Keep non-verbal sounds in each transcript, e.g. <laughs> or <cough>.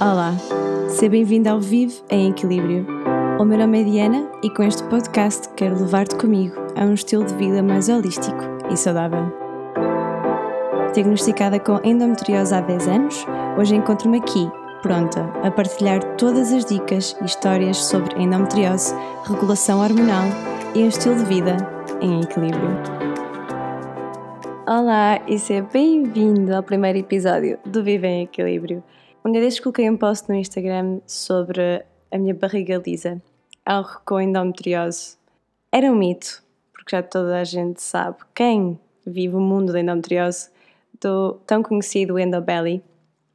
Olá, seja bem-vindo ao Vive em Equilíbrio. O meu nome é Diana e com este podcast quero levar-te comigo a um estilo de vida mais holístico e saudável. Diagnosticada com endometriose há 10 anos, hoje encontro-me aqui, pronta a partilhar todas as dicas e histórias sobre endometriose, regulação hormonal e um estilo de vida em equilíbrio. Olá e seja bem-vindo ao primeiro episódio do Vive em Equilíbrio. Um dia destes coloquei um post no Instagram sobre a minha barriga lisa, algo com endometriose. Era um mito, porque já toda a gente sabe quem vive o mundo da endometriose do tão conhecido Endobelly.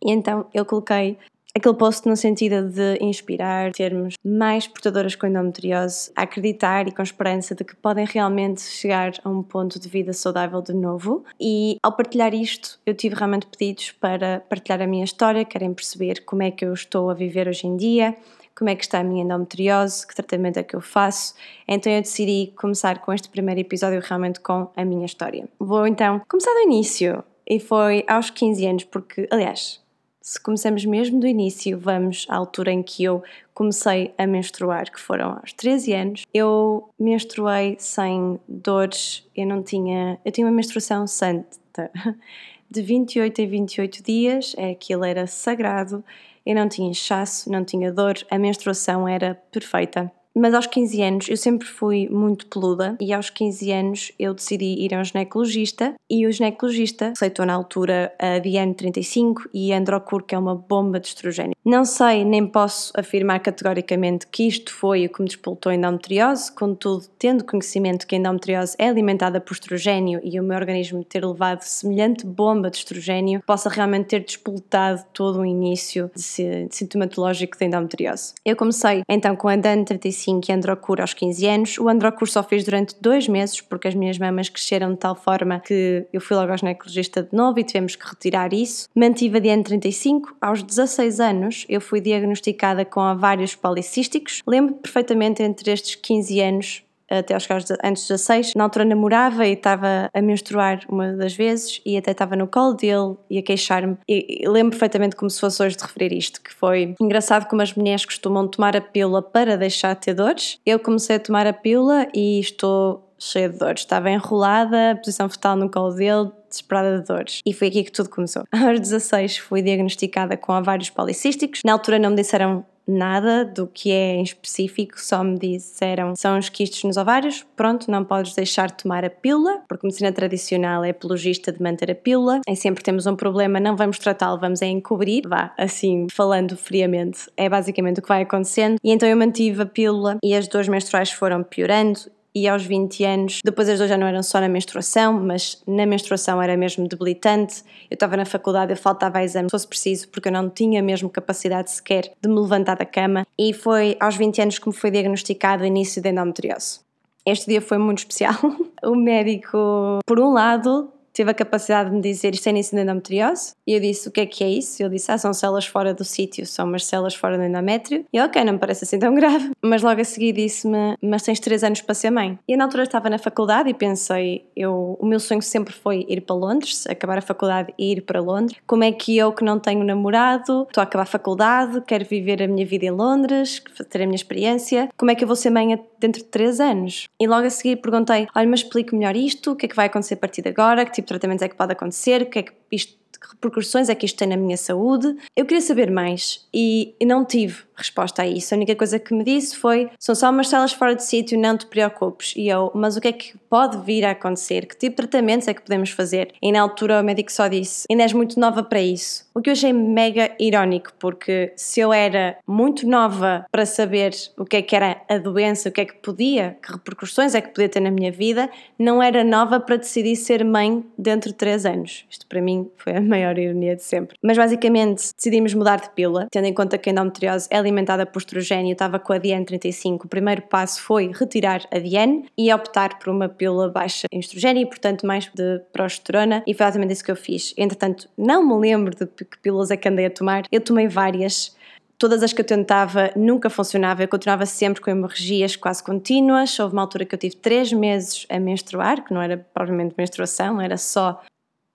E então eu coloquei aquele post no sentido de inspirar, termos mais portadoras com endometriose a acreditar e com esperança de que podem realmente chegar a um ponto de vida saudável de novo. E ao partilhar isto, eu tive realmente pedidos para partilhar a minha história, querem perceber como é que eu estou a viver hoje em dia, como é que está a minha endometriose, que tratamento é que eu faço. Então eu decidi começar com este primeiro episódio realmente com a minha história. Vou então começar do início. E foi aos 15 anos, porque, aliás, se começamos mesmo do início, vamos à altura em que eu comecei a menstruar, que foram aos 13 anos. Eu menstruei sem dores, eu não tinha. Eu tinha uma menstruação santa. <laughs> De 28 em 28 dias, é, aquilo era sagrado, eu não tinha inchaço, não tinha dor, a menstruação era perfeita. Mas aos 15 anos eu sempre fui muito peluda e aos 15 anos eu decidi ir a um ginecologista e o ginecologista aceitou na altura a Diane 35 e a Androcur, que é uma bomba de estrogênio. Não sei nem posso afirmar categoricamente que isto foi o que me despoltou a endometriose, contudo, tendo conhecimento que a endometriose é alimentada por estrogênio e o meu organismo ter levado semelhante bomba de estrogênio, possa realmente ter despoltado todo o início de sintomatológico da endometriose. Eu comecei então com a Diane 35 que Androcur aos 15 anos. O Androcur só fiz durante dois meses porque as minhas mamas cresceram de tal forma que eu fui logo ao ginecologista de novo e tivemos que retirar isso. Mantive a DN35. Aos 16 anos eu fui diagnosticada com ovários policísticos. Lembro perfeitamente entre estes 15 anos até aos chegar antes de 16. Na altura namorava e estava a menstruar uma das vezes e até estava no colo dele e a queixar-me. E, e lembro perfeitamente como se fosse hoje de referir isto, que foi engraçado como as mulheres costumam tomar a pílula para deixar de ter dores. Eu comecei a tomar a pílula e estou cheia de dores. Estava enrolada, posição fetal no colo dele, desesperada de dores. E foi aqui que tudo começou. <laughs> Aos 16 fui diagnosticada com ovários policísticos. Na altura não me disseram nada do que é em específico, só me disseram são os quistos nos ovários, pronto, não podes deixar de tomar a pílula, porque medicina tradicional é apologista de manter a pílula, e sempre temos um problema, não vamos tratá-lo, vamos é encobrir, vá, assim, falando friamente, é basicamente o que vai acontecendo, e então eu mantive a pílula e as dores menstruais foram piorando e aos 20 anos, depois as dores já não eram só na menstruação, mas na menstruação era mesmo debilitante. Eu estava na faculdade, eu faltava exame, se fosse preciso, porque eu não tinha mesmo capacidade sequer de me levantar da cama. E foi aos 20 anos que me foi diagnosticado o início de endometriose. Este dia foi muito especial. <laughs> O médico, por um lado, teve a capacidade de me dizer isto é de endometriose. E eu disse o que é que é isso? Ele disse, ah, são células fora do sítio, são umas células fora do endométrio. E ok, não me parece assim tão <laughs> grave. Mas logo a seguir disse-me, mas tens 3 anos para ser mãe. E na altura estava na faculdade e pensei, eu, o meu sonho sempre foi ir para Londres, acabar a faculdade e ir para Londres. Como é que eu que não tenho namorado, estou a acabar a faculdade, quero viver a minha vida em Londres, ter a minha experiência, como é que eu vou ser mãe dentro de 3 anos? E logo a seguir perguntei, olha, mas explique melhor isto, o que é que vai acontecer a partir de agora, que tipo de tratamentos é que pode acontecer, o que é que isto que repercussões é que isto tem na minha saúde. Eu queria saber mais e, não tive resposta a isso. A única coisa que me disse foi: são só umas células fora de sítio, não te preocupes. E eu, mas o que é que pode vir a acontecer? Que tipo de tratamentos é que podemos fazer? E na altura o médico só disse: ainda és muito nova para isso. O que eu achei mega irónico, porque se eu era muito nova para saber o que é que era a doença, o que é que podia, que repercussões é que podia ter na minha vida, não era nova para decidir ser mãe dentro de 3 anos. Isto para mim foi a <laughs> maior ironia de sempre. Mas basicamente decidimos mudar de pílula, tendo em conta que a endometriose é alimentada por estrogênio, estava com a Diane 35. O primeiro passo foi retirar a Diane e optar por uma pílula baixa em estrogênio e, portanto, mais de progesterona, e foi exatamente isso que eu fiz. Entretanto, não me lembro de que pílulas é que andei a tomar, eu tomei várias. Todas as que eu tentava nunca funcionava, eu continuava sempre com hemorragias quase contínuas. Houve uma altura que eu tive três meses a menstruar, que não era provavelmente menstruação, era só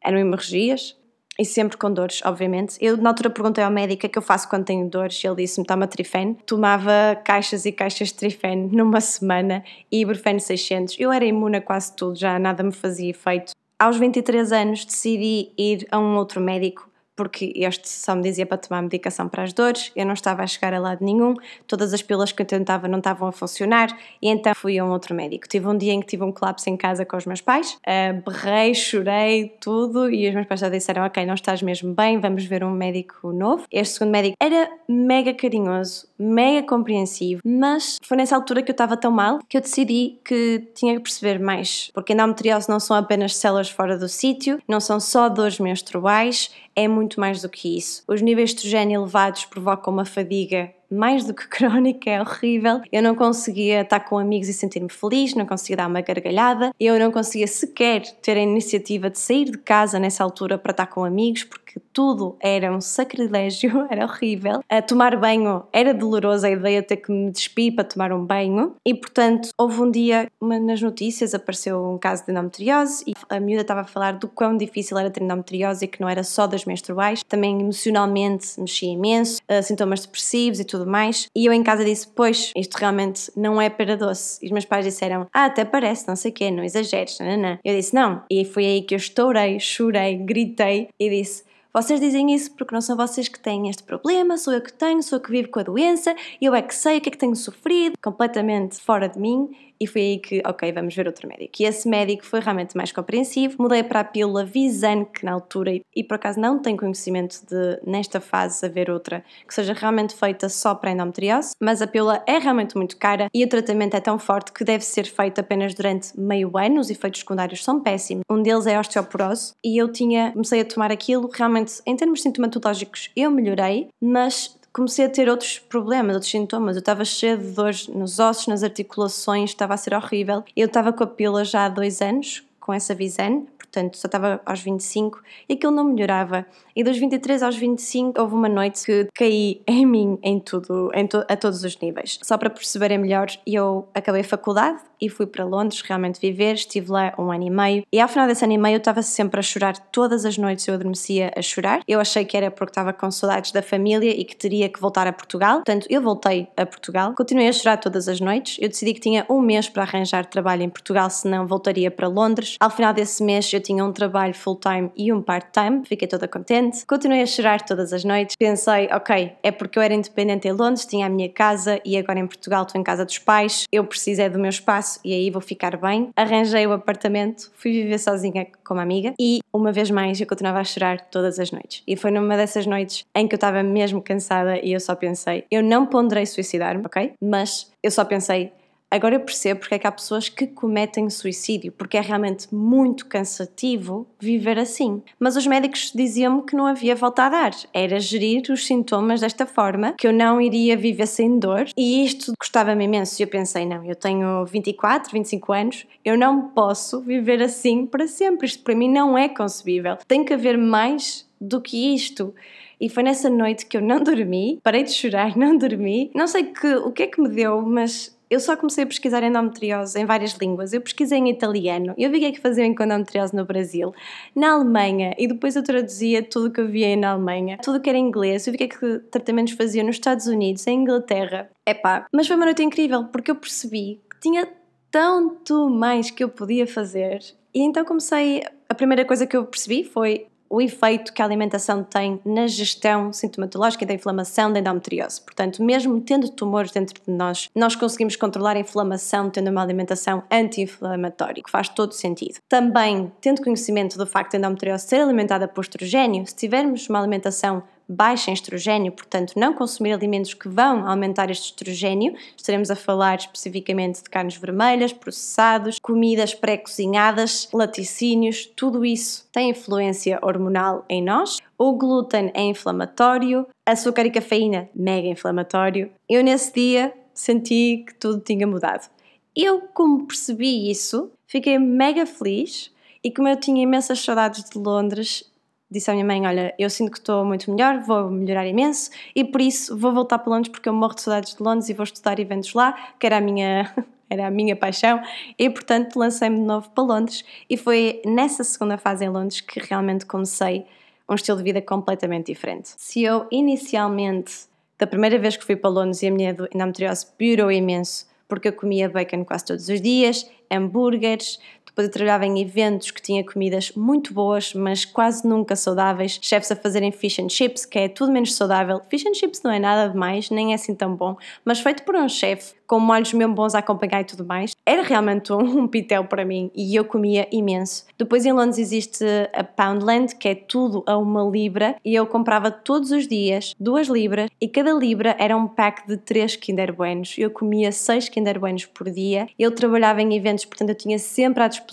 eram hemorragias. E sempre com dores, obviamente. Eu, na altura, perguntei ao médico o que é que eu faço quando tenho dores e ele disse-me: toma trifene. Tomava caixas e caixas de trifene <laughs> numa semana e ibuprofeno 600. Eu era imune a quase tudo, já nada me fazia efeito. Aos 23 anos decidi ir a um outro médico porque este só me dizia para tomar medicação para as dores, eu não estava a chegar a lado nenhum, todas as pílulas que eu tentava não estavam a funcionar e então fui a um outro médico. Tive um dia em que tive um colapso em casa com os meus pais, uh, berrei, chorei, tudo e os meus pais já disseram: Ok, não estás mesmo bem, vamos ver um médico novo. Este segundo médico era mega carinhoso, mega compreensivo, mas foi nessa altura que eu estava tão mal que eu decidi que tinha que perceber mais, porque endometriose não são apenas células fora do sítio, não são só dores menstruais é muito mais do que isso. Os níveis de estrogênio elevados provocam uma fadiga mais do que <laughs> crónica, é horrível. Eu não conseguia estar com amigos e sentir-me feliz, não conseguia dar uma gargalhada, eu não conseguia sequer ter a iniciativa de sair de casa nessa altura para estar com amigos, porque tudo era um sacrilégio, <laughs> era horrível. A tomar banho era doloroso a ideia de ter que me despir para tomar um banho, e portanto, houve um dia, nas notícias, apareceu um caso de endometriose e a miúda estava a falar do quão difícil era ter endometriose e que não era só das menstruais, também emocionalmente mexia imenso, uh, sintomas depressivos e tudo tudo mais. E eu em casa disse: Pois, isto realmente não é para doce. E os meus pais disseram: Ah, até parece, não sei o quê, não exageres, não, não. Eu disse: Não. E foi aí que eu estourei, chorei, gritei e disse: vocês dizem isso porque não são vocês que têm este problema, sou eu que tenho, sou eu que vivo com a doença, eu é que sei o que é que tenho sofrido, completamente fora de mim e foi aí que, ok, vamos ver outro médico. E esse médico foi realmente mais compreensivo. Mudei para a pílula Visan, que na altura, e por acaso não tenho conhecimento de, nesta fase, haver outra que seja realmente feita só para endometriose, mas a pílula é realmente muito cara e o tratamento é tão forte que deve ser feito apenas durante meio ano. Os efeitos secundários são péssimos. Um deles é a osteoporose e eu tinha, comecei a tomar aquilo, realmente, em termos sintomatológicos, eu melhorei, mas comecei a ter outros problemas, outros sintomas. Eu estava cheia de dores nos ossos, nas articulações, estava a ser horrível. Eu estava com a pila já há dois anos, com essa Visan, portanto só estava aos 25 e aquilo não melhorava. E dos 23 aos 25 houve uma noite que caí em mim em tudo, em to a todos os níveis. Só para perceberem melhor, eu acabei a faculdade e fui para Londres realmente viver, estive lá um ano e meio e ao final desse ano e meio eu estava sempre a chorar, todas as noites eu adormecia a chorar. Eu achei que era porque estava com saudades da família e que teria que voltar a Portugal, portanto eu voltei a Portugal, continuei a chorar todas as noites, eu decidi que tinha um mês para arranjar trabalho em Portugal, senão voltaria para Londres. Ao final desse mês eu tinha um trabalho full-time e um part-time, fiquei toda contente, continuei a chorar todas as noites, pensei, ok, é porque eu era independente em Londres, tinha a minha casa e agora em Portugal estou em casa dos pais, eu precisei do meu espaço e aí vou ficar bem. Arranjei o apartamento, fui viver sozinha com uma amiga e uma vez mais eu continuava a chorar todas as noites. E foi numa dessas noites em que eu estava mesmo cansada e eu só pensei, eu não ponderei suicidar-me, ok? Mas eu só pensei, Agora eu percebo porque é que há pessoas que cometem suicídio, porque é realmente muito cansativo viver assim. Mas os médicos diziam-me que não havia volta a dar, era gerir os sintomas desta forma, que eu não iria viver sem dor, e isto custava-me imenso. Eu pensei, não, eu tenho 24, 25 anos, eu não posso viver assim para sempre, isto para mim não é concebível. Tem que haver mais do que isto. E foi nessa noite que eu não dormi, parei de chorar, <laughs> não dormi. Não sei que, o que é que me deu, mas eu só comecei a pesquisar endometriose em várias línguas. Eu pesquisei em italiano, eu vi o que é que faziam em endometriose no Brasil, na Alemanha, e depois eu traduzia tudo o que eu via na Alemanha, tudo que era inglês, eu vi o que é que tratamentos faziam nos Estados Unidos, em Inglaterra. Epá, mas foi uma noite incrível, porque eu percebi que tinha tanto mais que eu podia fazer. E então comecei. A primeira coisa que eu percebi foi o efeito que a alimentação tem na gestão sintomatológica da inflamação da endometriose. Portanto, mesmo tendo tumores dentro de nós, nós conseguimos controlar a inflamação tendo uma alimentação anti-inflamatória, que faz todo sentido. Também, tendo conhecimento do facto da endometriose ser alimentada por estrogênio, se tivermos uma alimentação baixa em estrogênio, portanto, não consumir alimentos que vão aumentar este estrogênio. Estaremos a falar especificamente de carnes vermelhas, processados, comidas pré-cozinhadas, laticínios, tudo isso tem influência hormonal em nós. O glúten é inflamatório, açúcar e cafeína, mega inflamatório. Eu, nesse dia, senti que tudo tinha mudado. Eu, como percebi isso, fiquei mega feliz e como eu tinha imensas saudades de Londres, disse à minha mãe: Olha, eu sinto que estou muito melhor, vou melhorar imenso e por isso vou voltar para Londres porque eu morro de saudades de Londres e vou estudar eventos lá, que era a minha. <laughs> Era a minha paixão e, portanto, lancei-me de novo para Londres. E foi nessa segunda fase em Londres que realmente comecei um estilo de vida completamente diferente. Se eu inicialmente, da primeira vez que fui para Londres e a minha endometriose piorou imenso, porque eu comia bacon quase todos os dias, hambúrgueres, depois eu trabalhava em eventos que tinha comidas muito boas, mas quase nunca saudáveis. Chefes a fazerem fish and chips, que é tudo menos saudável. Fish and chips não é nada demais, nem é assim tão bom, mas feito por um chefe com molhos mesmo bons a acompanhar e tudo mais. Era realmente um, um pitel para mim e eu comia imenso. Depois em Londres existe a Poundland, que é tudo a uma libra, e eu comprava todos os dias duas libras e cada libra era um pack de três Kinder Buenos. Eu comia seis Kinder Buenos por dia. Eu trabalhava em eventos, portanto eu tinha sempre à disposição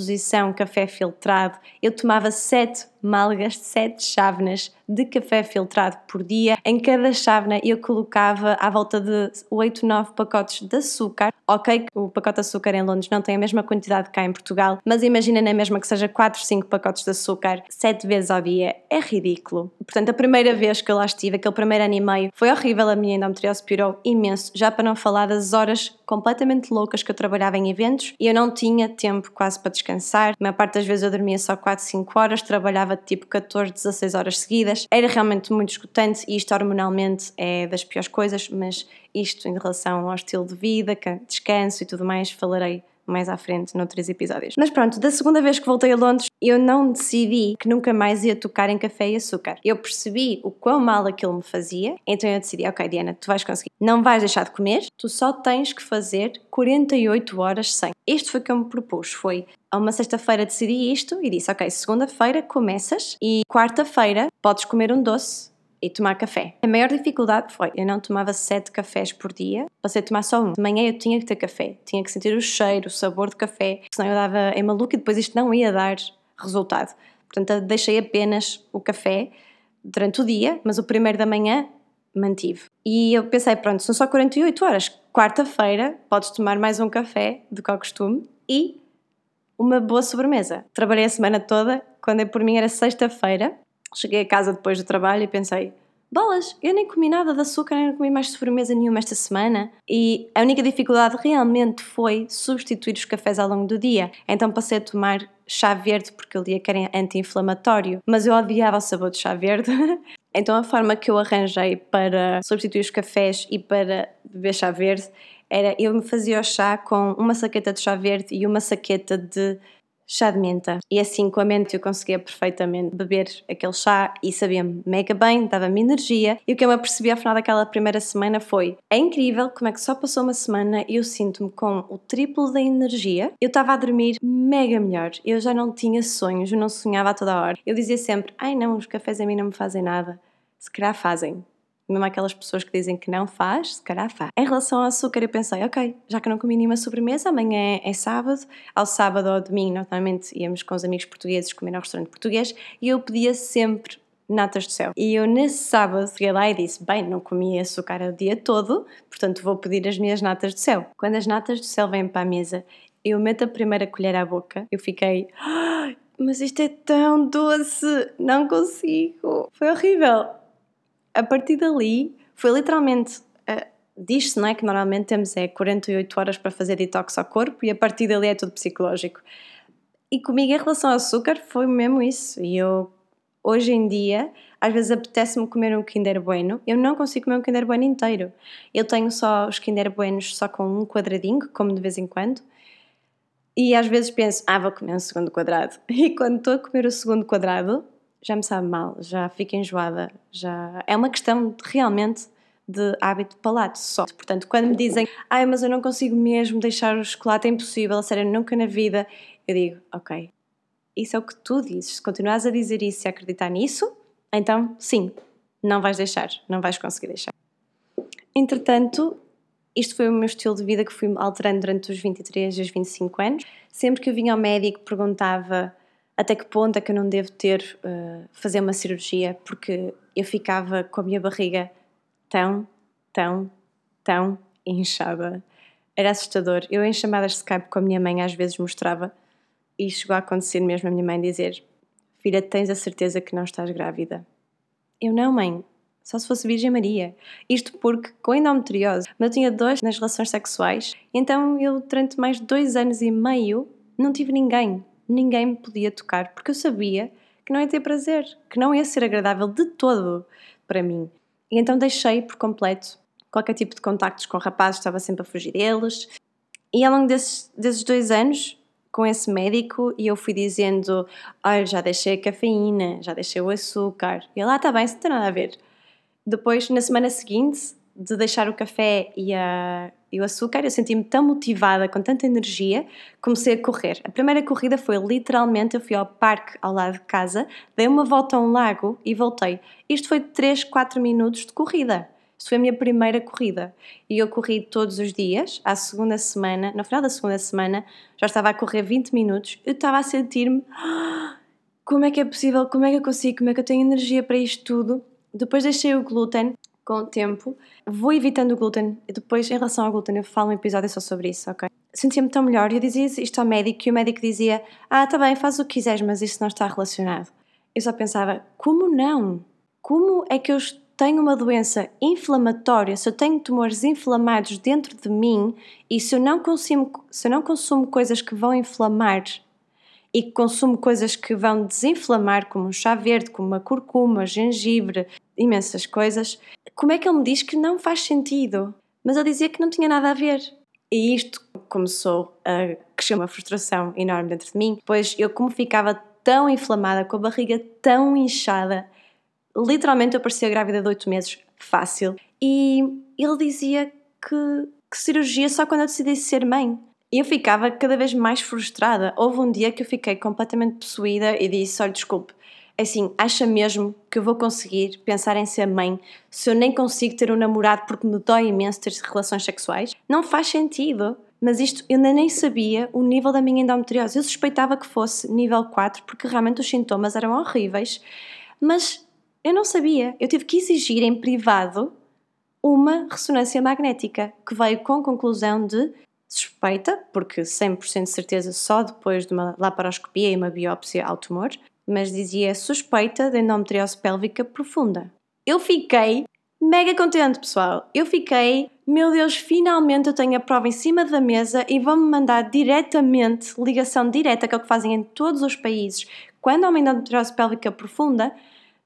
café filtrado. Eu tomava sete malgas, sete chávenas de café filtrado por dia. Em cada chávena eu colocava à volta de 8, 9 pacotes de açúcar. Ok, o pacote de açúcar em Londres não tem a mesma quantidade que cá em Portugal, mas imagina na mesma que seja 4, 5 pacotes de açúcar 7 vezes ao dia. É ridículo. Portanto, a primeira vez que eu lá estive, aquele primeiro ano e meio, foi horrível. A minha endometriose piorou imenso, já para não falar das horas completamente loucas que eu trabalhava em eventos e eu não tinha tempo quase para descansar. A maior parte das vezes eu dormia só 4, 5 horas, trabalhava tipo 14, 16 horas seguidas. Era realmente muito esgotante e isto hormonalmente é das piores coisas, mas isto em relação ao estilo de vida, descanso e tudo mais, falarei mais à frente noutros episódios. Mas pronto, da segunda vez que voltei a Londres, eu não decidi que nunca mais ia tocar em café e açúcar. Eu percebi o quão mal aquilo me fazia, então eu decidi, ok Diana, tu vais conseguir. Não vais deixar de comer, tu só tens que fazer 48 horas sem. Isto foi o que eu me propus, foi a uma sexta-feira decidi isto e disse, ok, segunda-feira começas e quarta-feira podes comer um doce e tomar café. A maior dificuldade foi, eu não tomava sete cafés por dia, passei a tomar só um. De manhã eu tinha que ter café, tinha que sentir o cheiro, o sabor do café, senão eu dava em maluco e depois isto não ia dar resultado. Portanto, deixei apenas o café durante o dia, mas o primeiro da manhã mantive. E eu pensei, pronto, são só 48 horas. Quarta-feira podes tomar mais um café do que ao costume e uma boa sobremesa. Trabalhei a semana toda, quando é por mim era sexta-feira, Cheguei a casa depois do trabalho e pensei: bolas, eu nem comi nada de açúcar, nem comi mais sobremesa nenhuma esta semana. E a única dificuldade realmente foi substituir os cafés ao longo do dia. Então passei a tomar chá verde porque ele que era anti-inflamatório, mas eu odiava o sabor de chá verde. <laughs> então a forma que eu arranjei para substituir os cafés e para beber chá verde era eu me fazia o chá com uma saqueta de chá verde e uma saqueta de chá de menta. E assim com a mente eu conseguia perfeitamente beber aquele chá e sabia-me mega bem, dava-me energia. E o que eu me apercebi ao final daquela primeira semana foi: é incrível como é que só passou uma semana e eu sinto-me com o triplo da energia. Eu estava a dormir mega melhor, eu já não tinha sonhos, eu não sonhava a toda hora. Eu dizia sempre: ai não, os cafés a mim não me fazem nada. Se calhar fazem, mesmo aquelas pessoas que dizem que não faz, se calhar faz. Em relação ao açúcar, eu pensei, ok, já que não comi nenhuma sobremesa, amanhã é, é sábado, ao sábado ou domingo, normalmente íamos com os amigos portugueses comer ao restaurante português e eu pedia sempre natas do céu. E eu nesse sábado cheguei lá e disse: Bem, não comi açúcar o dia todo, portanto vou pedir as minhas natas do céu. Quando as natas do céu vêm para a mesa, eu meto a primeira colher à boca, eu fiquei. Ah, mas isto é tão doce, não consigo. Foi horrível a partir dali foi literalmente. Uh, Diz-se não é, que normalmente temos é 48 horas para fazer detox ao corpo e a partir dali é tudo psicológico. E comigo, em relação ao açúcar, foi mesmo isso. E eu, hoje em dia, às vezes apetece-me comer um Kinder Bueno. Eu não consigo comer um Kinder Bueno inteiro. Eu tenho só os Kinder Buenos só com um quadradinho, como de vez em quando. E às vezes penso, ah, vou comer um segundo quadrado. <laughs> E quando estou a comer o segundo quadrado, já me sabe mal, já fico enjoada, já é uma questão realmente de hábito de palato só. Portanto, quando me dizem, ai, mas eu não consigo mesmo deixar o chocolate, é impossível, a sério, nunca na vida, eu digo, ok, isso é o que tu dizes. Se continuas a dizer isso e a acreditar nisso, então sim, não vais deixar, não vais conseguir deixar. Entretanto, isto foi o meu estilo de vida que fui alterando durante os 23 e os 25 anos. Sempre que eu vinha ao médico, perguntava até que ponto é que eu não devo ter uh, fazer uma cirurgia porque eu ficava com a minha barriga tão, tão, tão inchada. Era assustador. Eu em chamadas de Skype com a minha mãe às vezes mostrava e chegou a acontecer mesmo a minha mãe dizer filha, tens a certeza que não estás grávida? Eu não, mãe. Só se fosse Virgem Maria. Isto porque, com endometriose, eu tinha dois nas relações sexuais, então eu, durante mais dois anos e meio, não tive ninguém ninguém me podia tocar, porque eu sabia que não ia ter prazer, que não ia ser agradável de todo para mim. E então deixei por completo qualquer tipo de contactos com rapazes, estava sempre a fugir deles. E ao longo desses, desses dois anos, com esse médico, e eu fui dizendo: Olha, já deixei a cafeína, já deixei o açúcar. E ele, ah, está bem, isso não tem nada a ver. Depois, na semana seguinte, de deixar o café e, a, e o açúcar, eu senti-me tão motivada, com tanta energia, comecei a correr. A primeira corrida foi literalmente, eu fui ao parque ao lado de casa, dei uma volta a um lago e voltei. Isto foi 3, 4 minutos de corrida. Isto foi a minha primeira corrida. E eu corri todos os dias, à segunda semana, no final da segunda semana, já estava a correr 20 minutos, eu estava a sentir-me... Ah, como é que é possível? Como é que eu consigo? Como é que eu tenho energia para isto tudo? Depois deixei o glúten com o tempo. Vou evitando o glúten. E depois, em relação ao glúten, eu falo um episódio só sobre isso, ok? Sentia-me tão melhor. Eu dizia isto ao médico e o médico dizia: Ah, tá bem, faz o que quiseres, mas isso não está relacionado. Eu só pensava: como não? Como é que eu tenho uma doença inflamatória, se eu tenho tumores inflamados dentro de mim e se eu não consumo, se eu não consumo coisas que vão inflamar e consumo coisas que vão desinflamar, como um chá verde, como uma curcuma, gengibre, imensas coisas, como é que ele me diz que não faz sentido? Mas eu dizia que não tinha nada a ver. E isto começou a crescer uma frustração enorme dentro de mim, pois eu, como ficava tão inflamada, com a barriga tão inchada, literalmente eu parecia grávida de 8 meses, fácil. E ele dizia que, que cirurgia só quando eu decidi ser mãe. E eu ficava cada vez mais frustrada. Houve um dia que eu fiquei completamente possuída e disse: Olha, desculpe, assim, acha mesmo que eu vou conseguir pensar em ser mãe se eu nem consigo ter um namorado porque me dói imenso ter relações sexuais? Não faz sentido. Mas isto eu ainda nem sabia o nível da minha endometriose. Eu suspeitava que fosse nível 4 porque realmente os sintomas eram horríveis. Mas eu não sabia. Eu tive que exigir em privado uma ressonância magnética que veio com conclusão de suspeita, porque 100% de certeza só depois de uma laparoscopia e uma biópsia ao tumor, mas dizia suspeita de endometriose pélvica profunda. Eu fiquei mega contente, pessoal. Eu fiquei, meu Deus, finalmente eu tenho a prova em cima da mesa e vão-me mandar diretamente, ligação direta, que é o que fazem em todos os países, quando há uma endometriose pélvica profunda,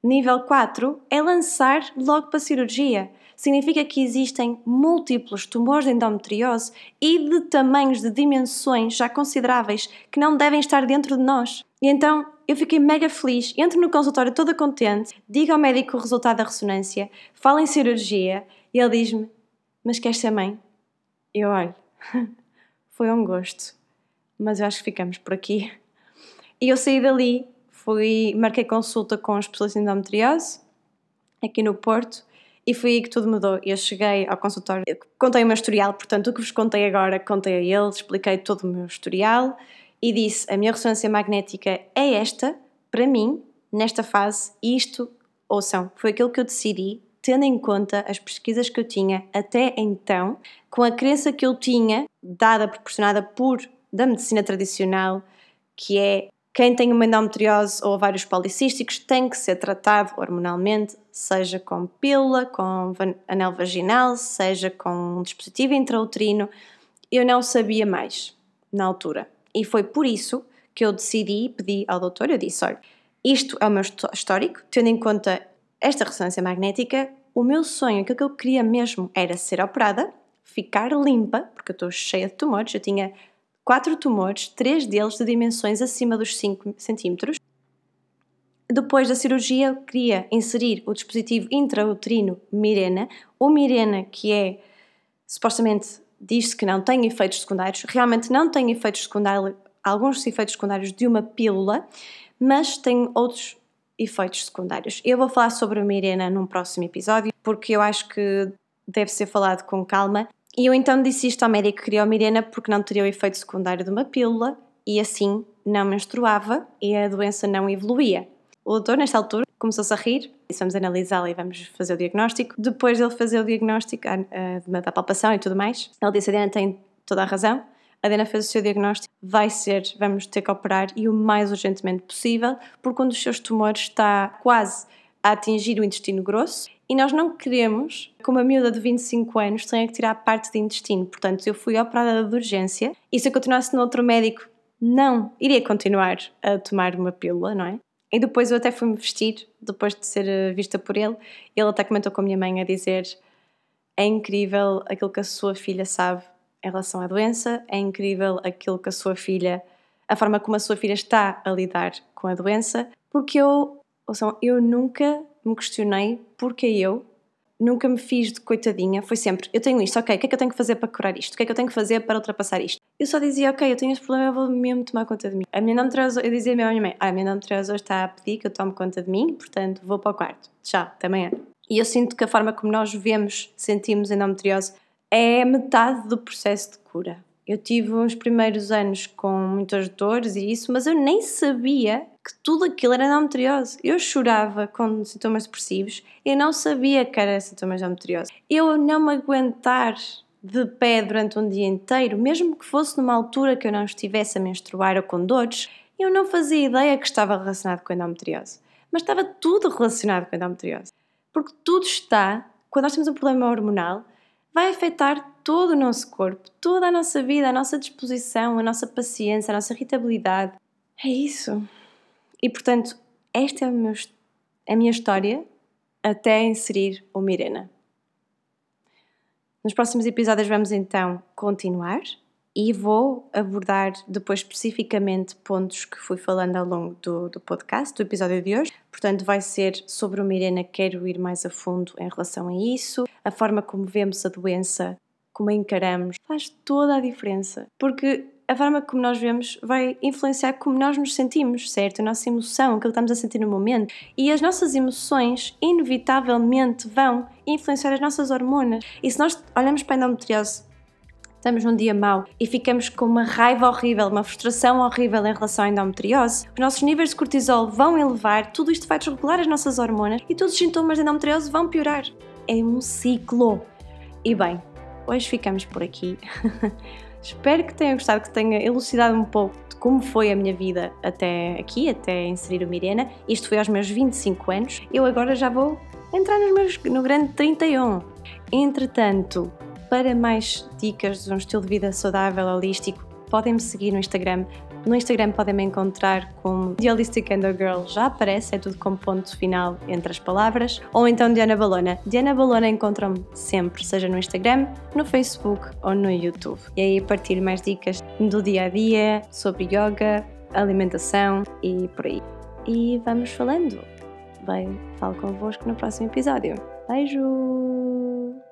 nível 4, é lançar logo para a cirurgia significa que existem múltiplos tumores de endometriose e de tamanhos, de dimensões já consideráveis que não devem estar dentro de nós. E então eu fiquei mega feliz, entro no consultório toda contente, digo ao médico o resultado da ressonância, falo em cirurgia e ele diz-me: Mas queres ser mãe? Eu olho, <laughs> foi um gosto, mas eu acho que ficamos por aqui. E eu saí dali, fui, marquei consulta com os especialistas de endometriose aqui no Porto e foi aí que tudo mudou. Eu cheguei ao consultório, contei o meu historial, portanto, o que vos contei agora, contei a ele, expliquei todo o meu historial e disse: a minha ressonância magnética é esta, para mim, nesta fase, e isto, ouçam, foi aquilo que eu decidi, tendo em conta as pesquisas que eu tinha até então, com a crença que eu tinha, dada, proporcionada por da medicina tradicional, que é quem tem uma endometriose ou ovários policísticos tem que ser tratado hormonalmente, seja com pílula, com anel vaginal, seja com um dispositivo intrauterino. Eu não sabia mais na altura. E foi por isso que eu decidi, pedi ao doutor, eu disse, olha, isto é o meu histórico, tendo em conta esta ressonância magnética, o meu sonho, aquilo que eu queria mesmo era ser operada, ficar limpa, porque eu estou cheia de tumores, eu tinha quatro tumores, três deles de dimensões acima dos 5 centímetros. Depois da cirurgia, eu queria inserir o dispositivo intrauterino Mirena, o Mirena que é, supostamente, diz-se que não tem efeitos secundários, realmente não tem efeitos secundários, alguns efeitos secundários de uma pílula, mas tem outros efeitos secundários. Eu vou falar sobre a Mirena num próximo episódio, porque eu acho que deve ser falado com calma e eu então disse isto ao médico que queria a Mirena porque não teria o efeito secundário de uma pílula e assim não menstruava e a doença não evoluía. O doutor, nesta altura, começou-se a rir, disse vamos analisá-la e vamos fazer o diagnóstico. Depois dele fazer o diagnóstico, da palpação e tudo mais, ele disse: a Diana tem toda a razão, a Diana fez o seu diagnóstico, vai ser, vamos ter que operar e o mais urgentemente possível, porque um dos seus tumores está quase a atingir o intestino grosso e nós não queremos que uma miúda de 25 anos tenha que tirar parte de intestino. Portanto, eu fui operada de urgência e se eu continuasse no outro médico, não iria continuar a tomar uma pílula, não é? E depois eu até fui-me vestir, depois de ser eh, vista por ele. Ele até comentou com a minha mãe a dizer: é incrível aquilo que a sua filha sabe em relação à doença, é incrível aquilo que a sua filha, a forma como a sua filha está a lidar com a doença, porque eu, ouçam, eu nunca me questionei porque eu, nunca me fiz de coitadinha, foi sempre, eu tenho isto, ok, o que é que eu tenho que fazer para curar isto? O que é que eu tenho que fazer para ultrapassar isto? Eu só dizia, ok, eu tenho este problema, eu vou mesmo tomar conta de mim. A minha endometriose, eu dizia à minha mãe, ah, a minha endometriose está a pedir que eu tome conta de mim, portanto vou para o quarto. Tchau, até amanhã. E eu sinto que a forma como nós vemos, sentimos endometriose é metade do processo de cura. Eu tive uns primeiros anos com muitas dores e isso, mas eu nem sabia que tudo aquilo era endometriose. Eu chorava com sintomas depressivos e não sabia que era sintomas de endometriose. Eu não me aguentar de pé durante um dia inteiro, mesmo que fosse numa altura que eu não estivesse a menstruar ou com dores, eu não fazia ideia que estava relacionado com endometriose. Mas estava tudo relacionado com endometriose. Porque tudo está, quando nós temos um problema hormonal, vai afetar todo o nosso corpo, toda a nossa vida, a nossa disposição, a nossa paciência, a nossa irritabilidade. É isso. E portanto, esta é meu, a minha história até inserir o Mirena. Nos próximos episódios vamos então continuar e vou abordar depois especificamente pontos que fui falando ao longo do, do podcast, do episódio de hoje. Portanto, vai ser sobre o Mirena, quero ir mais a fundo em relação a isso, a forma como vemos a doença, como a encaramos, faz toda a diferença. Porque a forma como nós vemos vai influenciar como nós nos sentimos, certo? A nossa emoção, aquilo que estamos a sentir no momento. E as nossas emoções, inevitavelmente, vão influenciar as nossas hormonas. E se nós olhamos para a endometriose estamos num dia mau e ficamos com uma raiva horrível, uma frustração horrível em relação à endometriose, os nossos níveis de cortisol vão elevar, tudo isto vai desregular as nossas hormonas e todos os sintomas de endometriose vão piorar. É um ciclo. E bem, hoje ficamos por aqui. <laughs> Espero que tenham gostado, que tenha elucidado um pouco de como foi a minha vida até aqui, até inserir o Mirena. Isto foi aos meus 25 anos. Eu agora já vou entrar nos meus, no grande 31. Entretanto, para mais dicas de um estilo de vida saudável, holístico, podem-me seguir no Instagram. No Instagram podem-me encontrar como The Holistic Endo Girl, já aparece, é tudo com ponto final entre as palavras, ou então Diana Balona. Diana Balona encontram-me sempre, seja no Instagram, no Facebook ou no YouTube. E aí partilho mais dicas do dia a dia, sobre yoga, alimentação e por aí. E vamos falando. Bem, falo convosco no próximo episódio. Beijo!